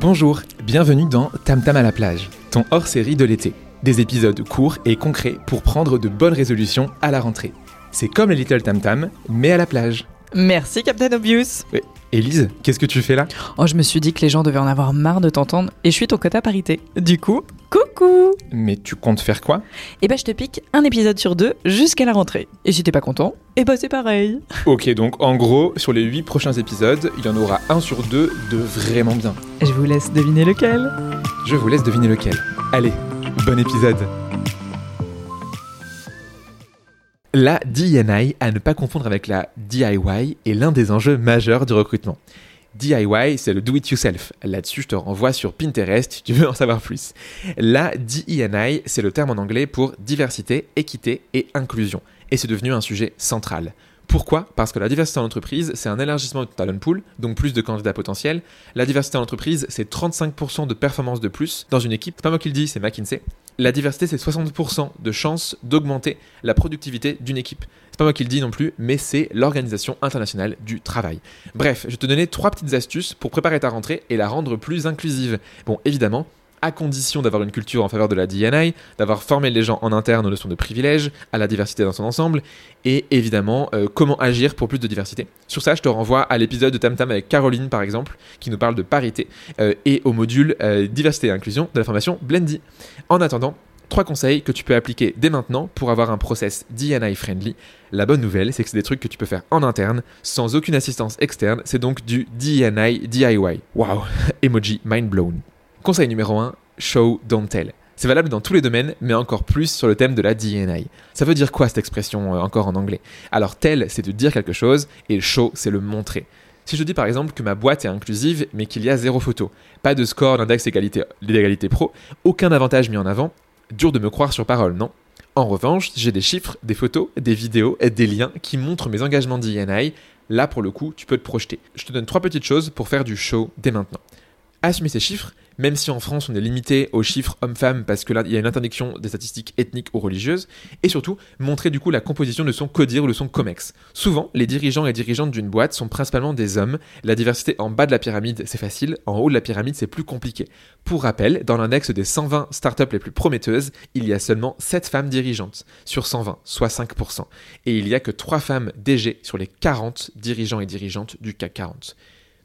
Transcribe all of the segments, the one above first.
Bonjour, bienvenue dans Tam Tam à la plage, ton hors-série de l'été. Des épisodes courts et concrets pour prendre de bonnes résolutions à la rentrée. C'est comme les Little Tam Tam, mais à la plage. Merci Captain Obvious. Ouais. Élise, qu'est-ce que tu fais là? Oh, je me suis dit que les gens devaient en avoir marre de t'entendre et je suis ton quota parité. Du coup, coucou Mais tu comptes faire quoi? Eh ben, je te pique un épisode sur deux jusqu'à la rentrée. Et si t'es pas content, eh ben c'est pareil. Ok, donc en gros, sur les 8 prochains épisodes, il y en aura un sur deux de vraiment bien. Je vous laisse deviner lequel. Je vous laisse deviner lequel. Allez, bon épisode La DNI, à ne pas confondre avec la DIY, est l'un des enjeux majeurs du recrutement. DIY, c'est le do it yourself. Là-dessus, je te renvoie sur Pinterest si tu veux en savoir plus. La DENI, c'est le terme en anglais pour diversité, équité et inclusion. Et c'est devenu un sujet central. Pourquoi? Parce que la diversité en entreprise, c'est un élargissement du talent pool, donc plus de candidats potentiels. La diversité en entreprise, c'est 35% de performance de plus dans une équipe. C'est pas moi qui le dis, c'est McKinsey. La diversité, c'est 60% de chances d'augmenter la productivité d'une équipe. C'est pas moi qui le dis non plus, mais c'est l'Organisation internationale du travail. Bref, je te donner trois petites astuces pour préparer ta rentrée et la rendre plus inclusive. Bon, évidemment, à condition d'avoir une culture en faveur de la DNI, d'avoir formé les gens en interne aux notions de privilèges, à la diversité dans son ensemble, et évidemment euh, comment agir pour plus de diversité. Sur ça, je te renvoie à l'épisode de Tam Tam avec Caroline par exemple, qui nous parle de parité, euh, et au module euh, diversité et inclusion de la formation Blendy. En attendant, trois conseils que tu peux appliquer dès maintenant pour avoir un process DNI friendly. La bonne nouvelle, c'est que c'est des trucs que tu peux faire en interne, sans aucune assistance externe, c'est donc du DNI DIY. Wow, emoji mind blown. Conseil numéro 1, show, don't tell. C'est valable dans tous les domaines, mais encore plus sur le thème de la DNI. Ça veut dire quoi cette expression euh, encore en anglais? Alors tell, c'est de dire quelque chose, et show, c'est le montrer. Si je dis par exemple que ma boîte est inclusive, mais qu'il y a zéro photo, pas de score d'index d'égalité pro, aucun avantage mis en avant, dur de me croire sur parole, non? En revanche, j'ai des chiffres, des photos, des vidéos, et des liens qui montrent mes engagements d'INI. Là, pour le coup, tu peux te projeter. Je te donne trois petites choses pour faire du show dès maintenant. Assumer ces chiffres, même si en France on est limité aux chiffres hommes-femmes parce que là il y a une interdiction des statistiques ethniques ou religieuses, et surtout montrer du coup la composition de son CODIR ou de son COMEX. Souvent, les dirigeants et dirigeantes d'une boîte sont principalement des hommes, la diversité en bas de la pyramide c'est facile, en haut de la pyramide c'est plus compliqué. Pour rappel, dans l'index des 120 startups les plus prometteuses, il y a seulement 7 femmes dirigeantes sur 120, soit 5%, et il n'y a que 3 femmes DG sur les 40 dirigeants et dirigeantes du CAC 40.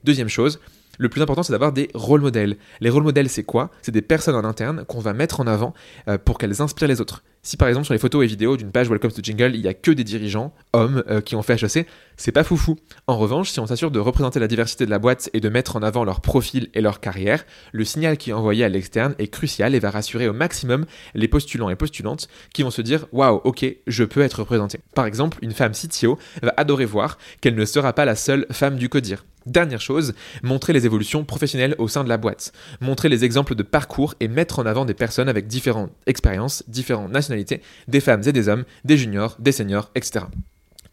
Deuxième chose, le plus important, c'est d'avoir des rôles modèles. Les rôles modèles, c'est quoi? C'est des personnes en interne qu'on va mettre en avant euh, pour qu'elles inspirent les autres. Si par exemple sur les photos et vidéos d'une page Welcome to Jingle, il n'y a que des dirigeants, hommes, euh, qui ont fait HEC, c'est pas foufou. En revanche, si on s'assure de représenter la diversité de la boîte et de mettre en avant leur profil et leur carrière, le signal qui est envoyé à l'externe est crucial et va rassurer au maximum les postulants et postulantes qui vont se dire waouh, ok, je peux être représenté. Par exemple, une femme CTO va adorer voir qu'elle ne sera pas la seule femme du codir. Dernière chose, montrer les évolutions professionnelles au sein de la boîte. Montrer les exemples de parcours et mettre en avant des personnes avec différentes expériences, différentes nationalités, des femmes et des hommes, des juniors, des seniors, etc.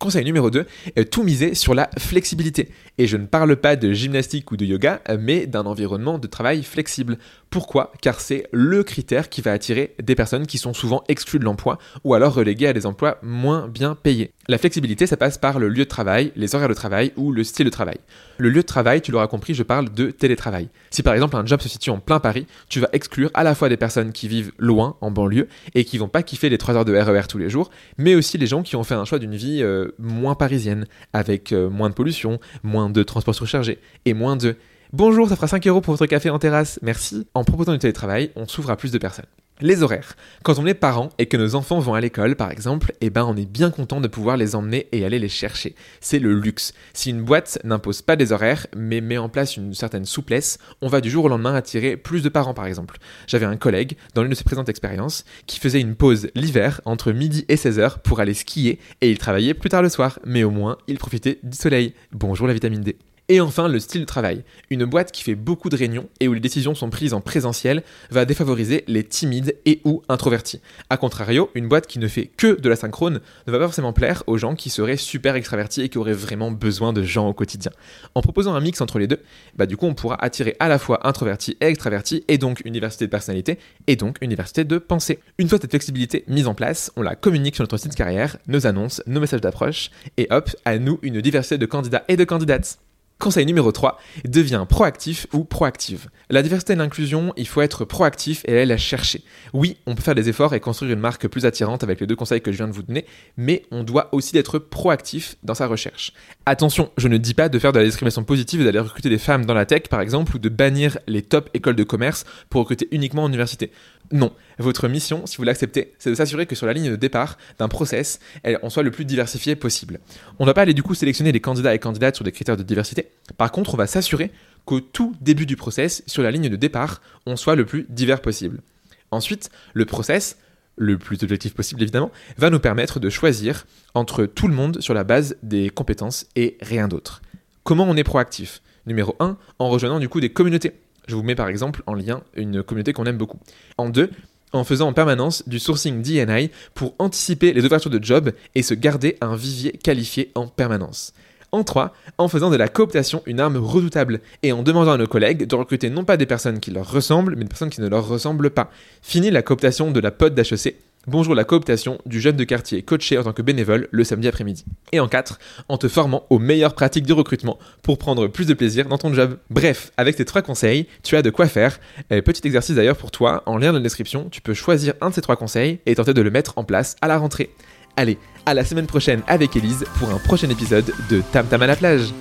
Conseil numéro 2, tout miser sur la flexibilité. Et je ne parle pas de gymnastique ou de yoga, mais d'un environnement de travail flexible. Pourquoi? Car c'est le critère qui va attirer des personnes qui sont souvent exclues de l'emploi ou alors reléguées à des emplois moins bien payés. La flexibilité, ça passe par le lieu de travail, les horaires de travail ou le style de travail. Le lieu de travail, tu l'auras compris, je parle de télétravail. Si par exemple un job se situe en plein Paris, tu vas exclure à la fois des personnes qui vivent loin, en banlieue, et qui vont pas kiffer les 3 heures de RER e tous les jours, mais aussi les gens qui ont fait un choix d'une vie euh, moins parisienne, avec euh, moins de pollution, moins de transports surchargés, et moins de Bonjour, ça fera 5 euros pour votre café en terrasse, merci. En proposant du télétravail, on s'ouvre à plus de personnes. Les horaires. Quand on est parent et que nos enfants vont à l'école, par exemple, eh ben on est bien content de pouvoir les emmener et aller les chercher. C'est le luxe. Si une boîte n'impose pas des horaires, mais met en place une certaine souplesse, on va du jour au lendemain attirer plus de parents, par exemple. J'avais un collègue, dans l'une de ses présentes expériences, qui faisait une pause l'hiver entre midi et 16h pour aller skier et il travaillait plus tard le soir, mais au moins il profitait du soleil. Bonjour la vitamine D. Et enfin, le style de travail. Une boîte qui fait beaucoup de réunions et où les décisions sont prises en présentiel va défavoriser les timides et ou introvertis. A contrario, une boîte qui ne fait que de la synchrone ne va pas forcément plaire aux gens qui seraient super extravertis et qui auraient vraiment besoin de gens au quotidien. En proposant un mix entre les deux, bah du coup on pourra attirer à la fois introvertis et extravertis et donc une diversité de personnalité et donc une diversité de pensée. Une fois cette flexibilité mise en place, on la communique sur notre site carrière, nos annonces, nos messages d'approche et hop, à nous une diversité de candidats et de candidates. Conseil numéro 3, deviens proactif ou proactive. La diversité et l'inclusion, il faut être proactif et aller la chercher. Oui, on peut faire des efforts et construire une marque plus attirante avec les deux conseils que je viens de vous donner, mais on doit aussi être proactif dans sa recherche. Attention, je ne dis pas de faire de la discrimination positive et d'aller recruter des femmes dans la tech par exemple, ou de bannir les top écoles de commerce pour recruter uniquement en université. Non, votre mission, si vous l'acceptez, c'est de s'assurer que sur la ligne de départ d'un process, on soit le plus diversifié possible. On ne va pas aller du coup sélectionner les candidats et candidates sur des critères de diversité. Par contre, on va s'assurer qu'au tout début du process, sur la ligne de départ, on soit le plus divers possible. Ensuite, le process, le plus objectif possible évidemment, va nous permettre de choisir entre tout le monde sur la base des compétences et rien d'autre. Comment on est proactif? Numéro 1, en rejoignant du coup des communautés. Je vous mets par exemple en lien une communauté qu'on aime beaucoup. En deux, en faisant en permanence du sourcing DNI pour anticiper les ouvertures de jobs et se garder un vivier qualifié en permanence. En 3, en faisant de la cooptation une arme redoutable et en demandant à nos collègues de recruter non pas des personnes qui leur ressemblent, mais des personnes qui ne leur ressemblent pas. Fini la cooptation de la pote d'HEC Bonjour la cooptation du jeune de quartier coaché en tant que bénévole le samedi après-midi. Et en 4, en te formant aux meilleures pratiques du recrutement pour prendre plus de plaisir dans ton job. Bref, avec ces trois conseils, tu as de quoi faire. Petit exercice d'ailleurs pour toi, en lien dans la description, tu peux choisir un de ces trois conseils et tenter de le mettre en place à la rentrée. Allez, à la semaine prochaine avec Elise pour un prochain épisode de Tam Tam à la plage.